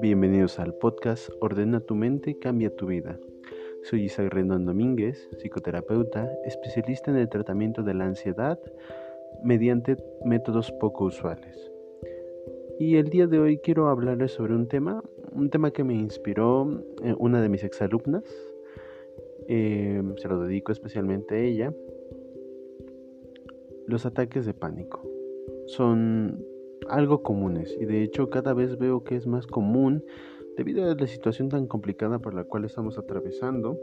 Bienvenidos al podcast Ordena tu mente, cambia tu vida. Soy Isaac Rendón Domínguez, psicoterapeuta, especialista en el tratamiento de la ansiedad mediante métodos poco usuales. Y el día de hoy quiero hablarles sobre un tema, un tema que me inspiró eh, una de mis exalumnas. Eh, se lo dedico especialmente a ella. Los ataques de pánico son algo comunes y de hecho cada vez veo que es más común debido a la situación tan complicada por la cual estamos atravesando.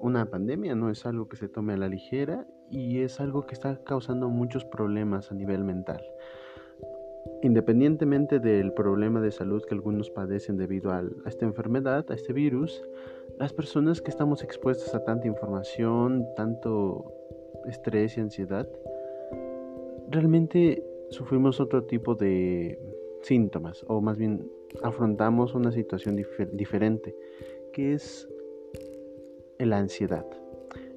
Una pandemia no es algo que se tome a la ligera y es algo que está causando muchos problemas a nivel mental. Independientemente del problema de salud que algunos padecen debido a, esta enfermedad, a este virus, las personas que estamos expuestas a tanta información, tanto estrés y ansiedad, realmente sufrimos otro tipo de síntomas, o más bien afrontamos una situación diferente, que es la ansiedad.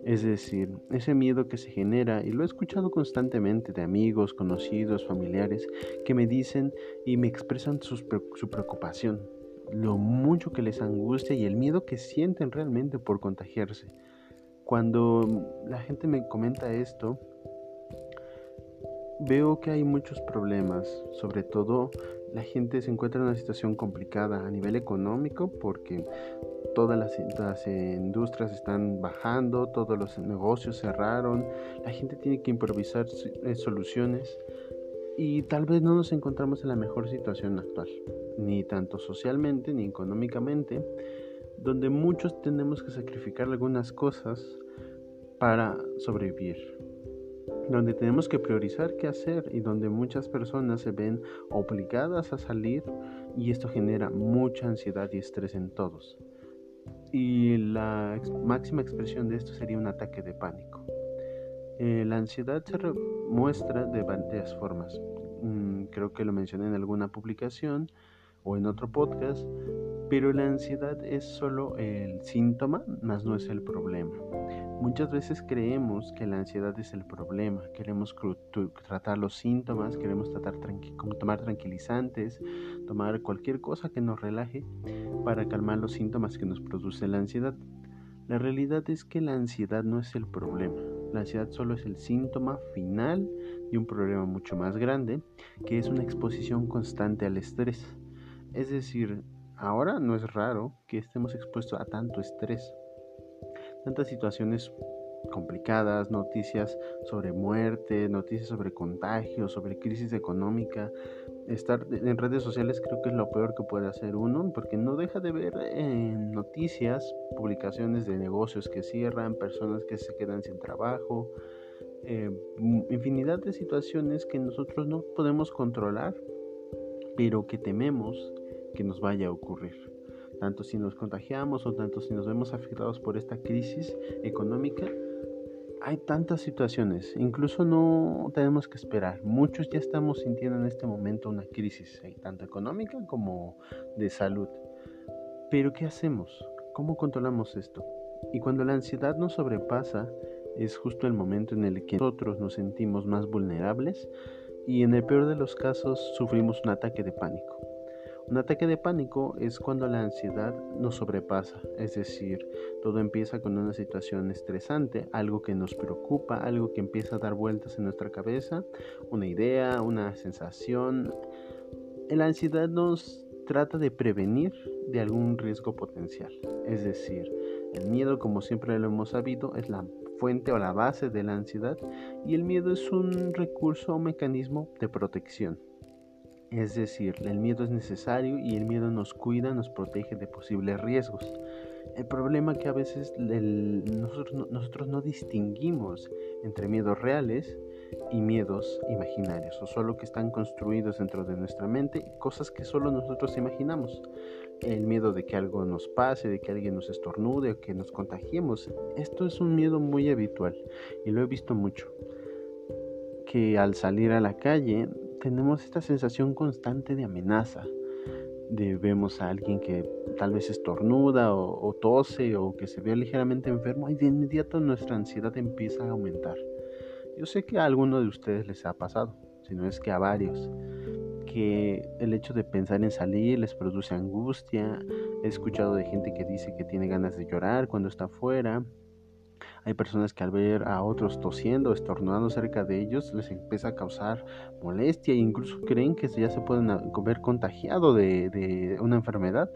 Es decir, ese miedo que se genera, y lo he escuchado constantemente de amigos, conocidos, familiares, que me dicen y me expresan su preocupación, lo mucho que les angustia y el miedo que sienten realmente por contagiarse. Cuando la gente me comenta esto, veo que hay muchos problemas, sobre todo la gente se encuentra en una situación complicada a nivel económico porque todas las, industrias están bajando, todos los negocios cerraron, la gente tiene que improvisar eh, soluciones y tal vez no nos encontramos en la mejor situación actual, ni tanto socialmente ni económicamente, donde muchos tenemos que sacrificar algunas cosas para sobrevivir donde tenemos que priorizar qué hacer y donde muchas personas se ven obligadas a salir y esto genera mucha ansiedad y estrés en todos. Y la máxima expresión de esto sería un ataque de pánico. Eh, la ansiedad se muestra de varias formas. Mm, creo que lo mencioné en alguna publicación o en otro podcast, pero la ansiedad es solo el síntoma, más no es el problema. Muchas veces creemos que la ansiedad es el problema, queremos tratar los síntomas, queremos tratar tomar tranquilizantes, tomar cualquier cosa que nos relaje para calmar los síntomas que nos produce la ansiedad. La realidad es que la ansiedad no es el problema, la ansiedad solo es el síntoma final de un problema mucho más grande, que es una exposición constante al estrés. Es decir, ahora no es raro que estemos expuestos a tanto estrés tantas situaciones complicadas, noticias sobre muerte, noticias sobre contagios, sobre crisis económica. Estar en redes sociales creo que es lo peor que puede hacer uno, porque no deja de ver en noticias, publicaciones de negocios que cierran, personas que se quedan sin trabajo, eh, infinidad de situaciones que nosotros no podemos controlar, pero que tememos que nos vaya a ocurrir tanto si nos contagiamos o tanto si nos vemos afectados por esta crisis económica, hay tantas situaciones, incluso no tenemos que esperar. Muchos ya estamos sintiendo en este momento una crisis, eh, tanto económica como de salud. Pero ¿qué hacemos? ¿Cómo controlamos esto? Y cuando la ansiedad nos sobrepasa, es justo el momento en el que nosotros nos sentimos más vulnerables y en el peor de los casos sufrimos un ataque de pánico. Un ataque de pánico es cuando la ansiedad nos sobrepasa, es decir, todo empieza con una situación estresante, algo que nos preocupa, algo que empieza a dar vueltas en nuestra cabeza, una idea, una sensación. La ansiedad nos trata de prevenir de algún riesgo potencial, es decir, el miedo, como siempre lo hemos sabido, es la fuente o la base de la ansiedad y el miedo es un recurso o mecanismo de protección. Es decir, el miedo es necesario y el miedo nos cuida, nos protege de posibles riesgos. El problema que a veces nosotros, nosotros no distinguimos entre miedos reales y miedos imaginarios, o solo que están construidos dentro de nuestra mente, cosas que solo nosotros imaginamos. El miedo de que algo nos pase, de que alguien nos estornude o que nos contagiemos. Esto es un miedo muy habitual y lo he visto mucho. Que al salir a la calle tenemos esta sensación constante de amenaza. De vemos a alguien que tal vez estornuda o, tose o que se ve ligeramente enfermo y de inmediato nuestra ansiedad empieza a aumentar. Yo sé que a alguno de ustedes les ha pasado. sino es que a varios. Que el hecho de pensar en salir les produce angustia. He escuchado de gente que dice que tiene ganas de llorar cuando está afuera. Hay personas que al ver a otros tosiendo estornudando cerca de ellos les empieza a causar molestia e incluso creen que ya se pueden ver contagiado de, de una enfermedad.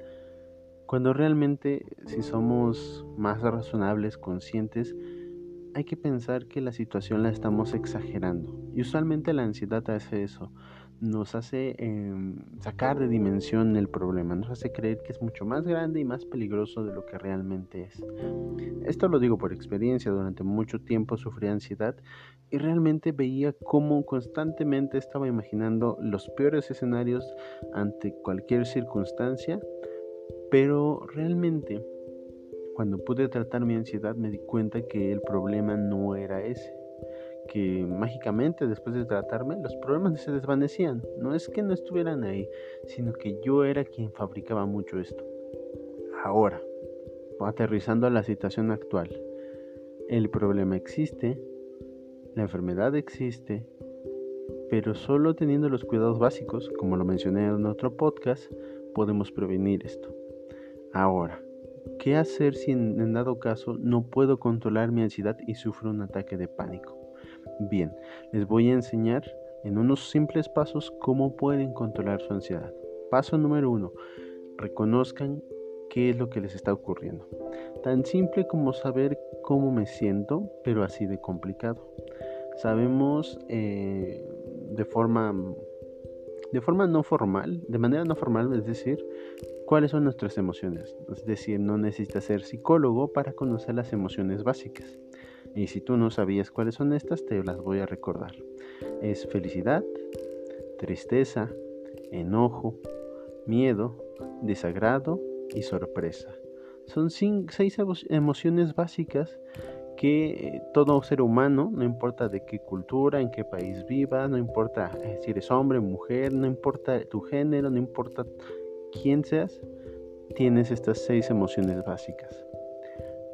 Cuando realmente si somos más razonables, conscientes, hay que pensar que la situación la estamos exagerando. Y usualmente la ansiedad hace eso. Nos hace em, sacar de dimensión el problema. Nos hace creer que es mucho más grande y más peligroso de lo que realmente es. Esto lo digo por experiencia. Durante mucho tiempo sufrí ansiedad y realmente veía cómo constantemente estaba imaginando los peores escenarios ante cualquier circunstancia. Pero realmente cuando pude tratar mi ansiedad me di cuenta que el problema no era ese, que mágicamente después de tratarme los problemas se desvanecían. No es que no estuvieran ahí, sino que yo era quien fabricaba mucho esto. Ahora, aterrizando a la situación actual, el problema existe, la enfermedad existe, pero solo teniendo los cuidados básicos, como lo mencioné en otro podcast, podemos prevenir esto. Ahora, ¿Qué hacer si en, dado caso no puedo controlar mi ansiedad y sufro un ataque de pánico? Bien, les voy a enseñar en unos simples pasos cómo pueden controlar su ansiedad. Paso número uno, reconozcan qué es lo que les está ocurriendo. Tan simple como saber cómo me siento, pero así de complicado. Sabemos eh, de forma de forma no formal, de manera no formal, es decir, cuáles son nuestras emociones. Es decir, no necesitas ser psicólogo para conocer las emociones básicas. Y si tú no sabías cuáles son estas, te las voy a recordar. Es felicidad, tristeza, enojo, miedo, desagrado y sorpresa. Son seis emociones básicas que eh, todo ser humano, no importa de qué cultura, en qué país viva, no importa eh, si eres hombre, mujer, no importa tu género, no importa quién seas, tienes estas seis emociones básicas.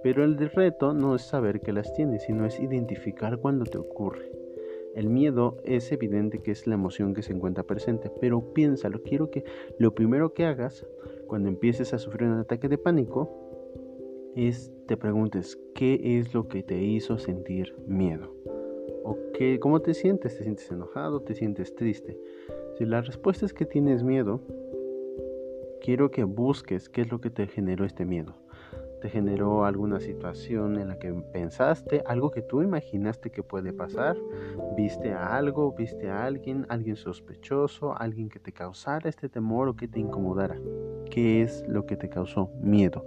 Pero el reto no es saber que las tienes, sino es identificar cuando te ocurre. El miedo es evidente que es la emoción que se encuentra presente, pero piénsalo, quiero que lo primero que hagas cuando empieces a sufrir un ataque de pánico es te preguntes qué es lo que te hizo sentir miedo. ¿O qué, cómo te sientes? ¿Te sientes enojado? ¿Te sientes triste? Si la respuesta es que tienes miedo, quiero que busques qué es lo que te generó este miedo. ¿Te generó alguna situación en la que pensaste, algo que tú imaginaste que puede pasar? ¿Viste a algo? ¿Viste a alguien? ¿Alguien sospechoso? ¿Alguien que te causara este temor o que te incomodara? ¿Qué es lo que te causó miedo?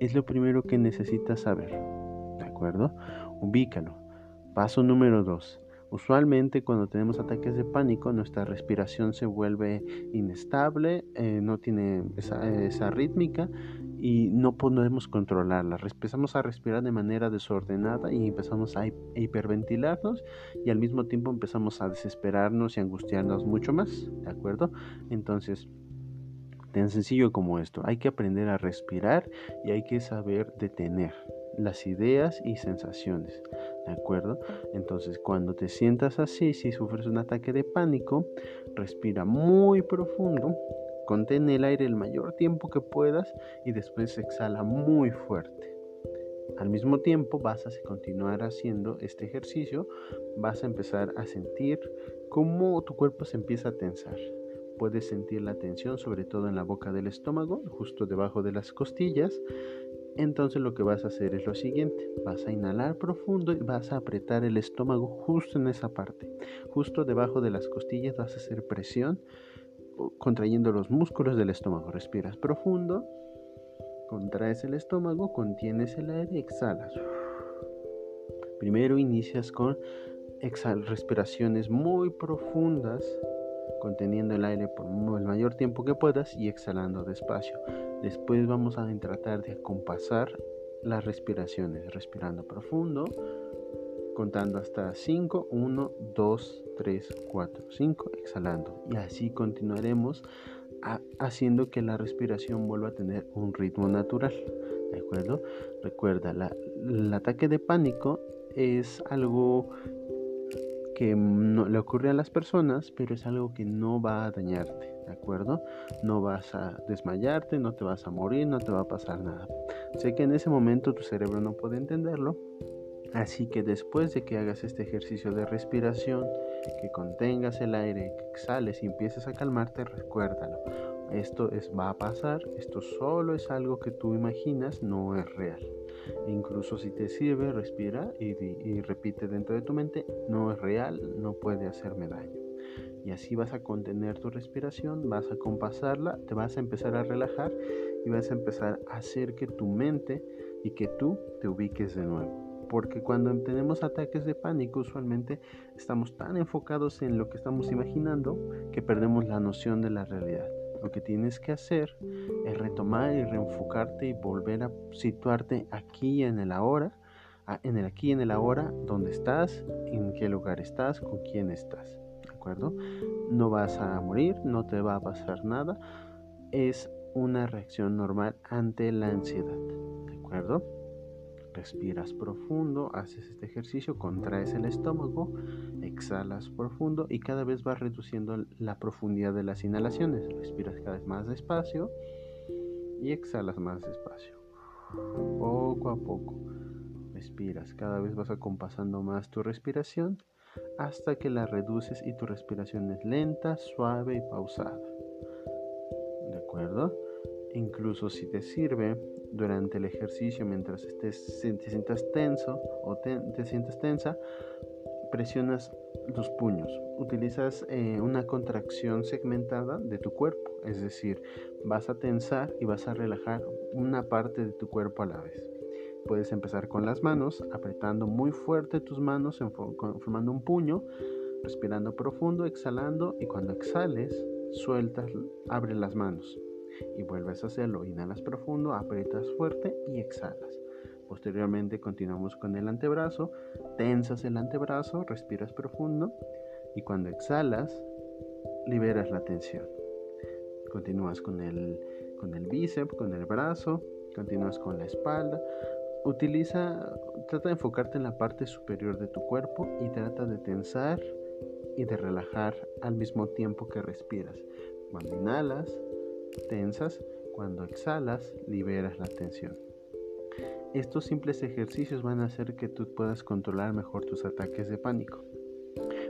Es lo primero que necesitas saber. ¿De acuerdo? Ubícalo. Paso número 2. Usualmente cuando tenemos ataques de pánico nuestra respiración se vuelve inestable, eh, no tiene esa, rítmica y no podemos controlarla. Empezamos a respirar de manera desordenada y empezamos a hiperventilarnos y al mismo tiempo empezamos a desesperarnos y angustiarnos mucho más, ¿de acuerdo? Entonces, tan sencillo como esto, hay que aprender a respirar y hay que saber detener las ideas y sensaciones. ¿De acuerdo? Entonces, cuando te sientas así, si sufres un ataque de pánico, respira muy profundo, contén el aire el mayor tiempo que puedas y después exhala muy fuerte. Al mismo tiempo vas a continuar haciendo este ejercicio, vas a empezar a sentir cómo tu cuerpo se empieza a tensar. Puedes sentir la tensión sobre todo en la boca del estómago, justo debajo de las costillas, entonces lo que vas a hacer es lo siguiente, vas a inhalar profundo y vas a apretar el estómago justo en esa parte, justo debajo de las costillas vas a hacer presión contrayendo los músculos del estómago, respiras profundo, contraes el estómago, contienes el aire exhalas. Primero inicias con respiraciones muy profundas, conteniendo el aire por el mayor tiempo que puedas y exhalando despacio. Después vamos a tratar de acompasar las respiraciones, respirando profundo, contando hasta 5, 1, 2, 3, 4, 5, exhalando. Y así continuaremos haciendo que la respiración vuelva a tener un ritmo natural. ¿De acuerdo? Recuerda, el ataque de pánico es algo que no, le ocurre a las personas, pero es algo que no va a dañarte, ¿de acuerdo? No vas a desmayarte, no te vas a morir, no te va a pasar nada. Sé que en ese momento tu cerebro no puede entenderlo, así que después de que hagas este ejercicio de respiración, que contengas el aire, que exhales y empieces a calmarte, recuérdalo. Esto es, va a pasar, esto solo es algo que tú imaginas, no es real. Incluso si te sirve, respira y, repite dentro de tu mente, no es real, no puede hacerme daño. Y así vas a contener tu respiración, vas a compasarla, te vas a empezar a relajar y vas a empezar a hacer que tu mente y que tú te ubiques de nuevo porque cuando tenemos ataques de pánico usualmente estamos tan enfocados en lo que estamos imaginando que perdemos la noción de la realidad. Lo que tienes que hacer es retomar y reenfocarte y volver a situarte aquí en el ahora, en el aquí en el ahora, dónde estás, en qué lugar estás, con quién estás. ¿De acuerdo? No vas a morir, no te va a pasar nada. Es una reacción normal ante la ansiedad. ¿De acuerdo? Respiras profundo, haces este ejercicio, contraes el estómago, exhalas profundo y cada vez vas reduciendo la profundidad de las inhalaciones. Respiras cada vez más despacio y exhalas más despacio. Poco a poco. Respiras, cada vez vas acompasando más tu respiración hasta que la reduces y tu respiración es lenta, suave y pausada. ¿De acuerdo? Incluso si te sirve durante el ejercicio, mientras estés, te sientas tenso o te, sientes tensa, presionas tus puños. Utilizas eh, una contracción segmentada de tu cuerpo, es decir, vas a tensar y vas a relajar una parte de tu cuerpo a la vez. Puedes empezar con las manos, apretando muy fuerte tus manos, formando un puño, respirando profundo, exhalando y cuando exhales, sueltas, abre las manos y vuelves a hacerlo. Inhalas profundo, aprietas fuerte y exhalas. Posteriormente continuamos con el antebrazo, tensas el antebrazo, respiras profundo y cuando exhalas liberas la tensión. Continúas con el, con el bíceps, con el brazo, continúas con la espalda. Utiliza, trata de enfocarte en la parte superior de tu cuerpo y trata de tensar y de relajar al mismo tiempo que respiras. Cuando inhalas, tensas, cuando exhalas, liberas la tensión. Estos simples ejercicios van a hacer que tú puedas controlar mejor tus ataques de pánico.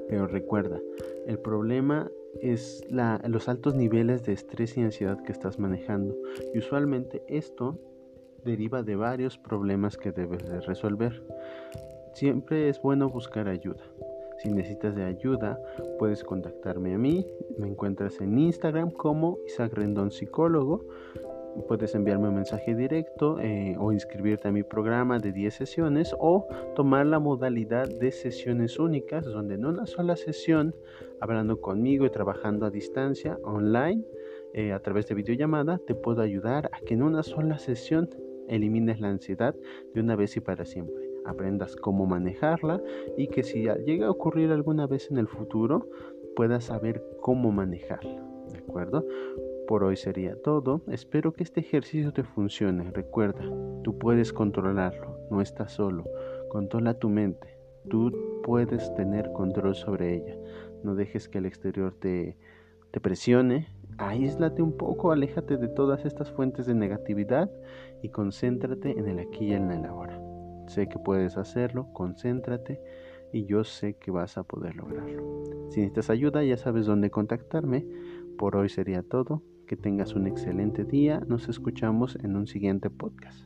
Pero recuerda, el problema es los altos niveles de estrés y ansiedad que estás manejando. Y usualmente esto deriva de varios problemas que debes de resolver. Siempre es bueno buscar ayuda. Si necesitas de ayuda, puedes contactarme a mí. Me encuentras en Instagram como Isaac Rendón Psicólogo. Puedes enviarme un mensaje directo eh, o inscribirte a mi programa de 10 sesiones o tomar la modalidad de sesiones únicas, donde en una sola sesión, hablando conmigo y trabajando a distancia, online, eh, a través de videollamada, te puedo ayudar a que en una sola sesión elimines la ansiedad de una vez y para siempre aprendas cómo manejarla y que si llega a ocurrir alguna vez en el futuro, puedas saber cómo manejarla. ¿De acuerdo? Por hoy sería todo. Espero que este ejercicio te funcione. Recuerda, tú puedes controlarlo, no estás solo. Controla tu mente. Tú puedes tener control sobre ella. No dejes que el exterior te, te presione. Aíslate un poco, aléjate de todas estas fuentes de negatividad y concéntrate en el aquí y en el ahora. Sé que puedes hacerlo, concéntrate y yo sé que vas a poder lograrlo. Si necesitas ayuda, ya sabes dónde contactarme. Por hoy sería todo. Que tengas un excelente día. Nos escuchamos en un siguiente podcast.